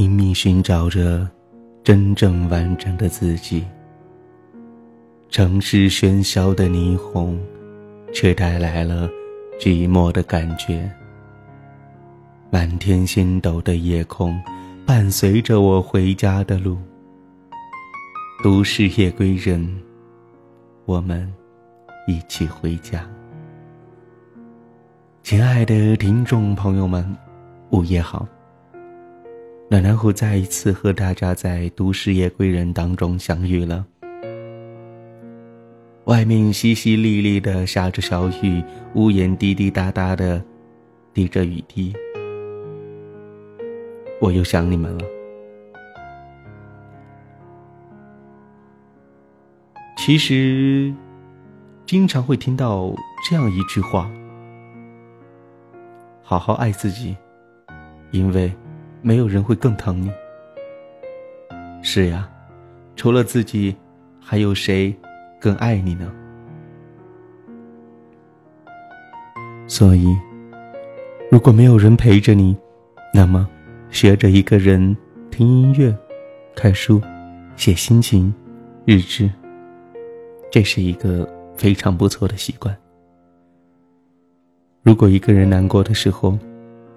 拼命寻找着真正完整的自己。城市喧嚣的霓虹，却带来了寂寞的感觉。满天星斗的夜空，伴随着我回家的路。都市夜归人，我们一起回家。亲爱的听众朋友们，午夜好。暖暖虎再一次和大家在《都市夜归人》当中相遇了。外面淅淅沥沥的下着小雨，屋檐滴滴答答的滴着雨滴。我又想你们了。其实，经常会听到这样一句话。好好爱自己，因为没有人会更疼你。是呀，除了自己，还有谁更爱你呢？所以，如果没有人陪着你，那么学着一个人听音乐、看书、写心情日志，这是一个非常不错的习惯。如果一个人难过的时候，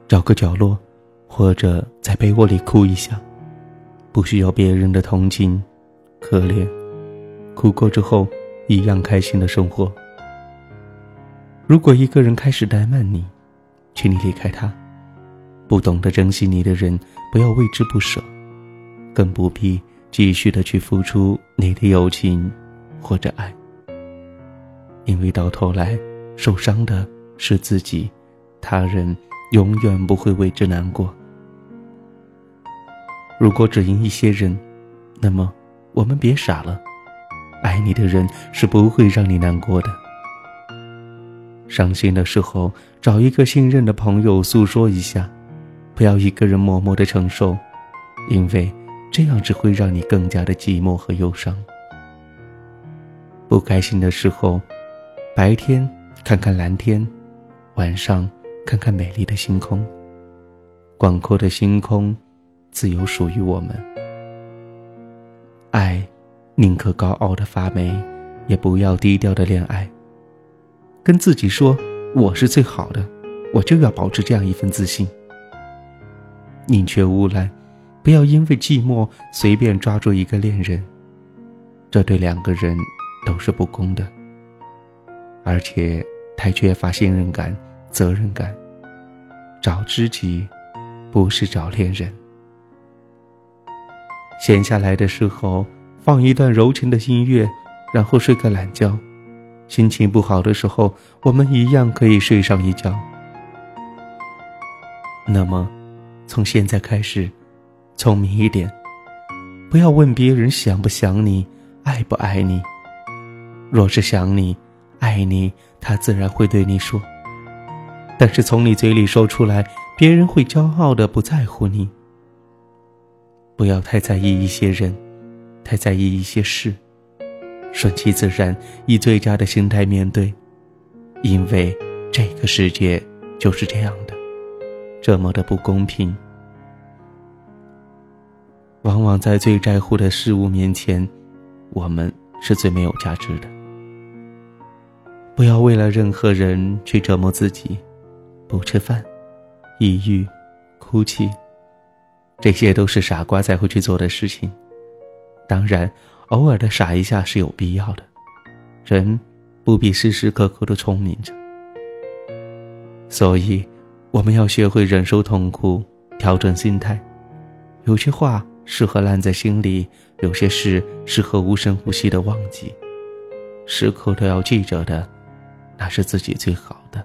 找个角落，或者在被窝里哭一下，不需要别人的同情、可怜，哭过之后一样开心的生活。如果一个人开始怠慢你，请你离开他。不懂得珍惜你的人，不要为之不舍，更不必继续的去付出你的友情或者爱，因为到头来受伤的。是自己，他人永远不会为之难过。如果只因一些人，那么我们别傻了。爱你的人是不会让你难过的。伤心的时候，找一个信任的朋友诉说一下，不要一个人默默的承受，因为这样只会让你更加的寂寞和忧伤。不开心的时候，白天看看蓝天。晚上，看看美丽的星空。广阔的星空，自由属于我们。爱，宁可高傲的发霉，也不要低调的恋爱。跟自己说，我是最好的，我就要保持这样一份自信。宁缺毋滥，不要因为寂寞随便抓住一个恋人，这对两个人都是不公的，而且。太缺乏信任感、责任感，找知己，不是找恋人。闲下来的时候，放一段柔情的音乐，然后睡个懒觉。心情不好的时候，我们一样可以睡上一觉。那么，从现在开始，聪明一点，不要问别人想不想你、爱不爱你。若是想你。爱你，他自然会对你说。但是从你嘴里说出来，别人会骄傲的不在乎你。不要太在意一些人，太在意一些事，顺其自然，以最佳的心态面对。因为这个世界就是这样的，这么的不公平。往往在最在乎的事物面前，我们是最没有价值的。不要为了任何人去折磨自己，不吃饭、抑郁、哭泣，这些都是傻瓜才会去做的事情。当然，偶尔的傻一下是有必要的，人不必时时刻刻的聪明着。所以，我们要学会忍受痛苦，调整心态。有些话适合烂在心里，有些事适合无声无息的忘记。时刻都要记着的。那是自己最好的，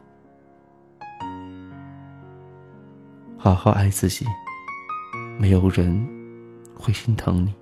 好好爱自己，没有人会心疼你。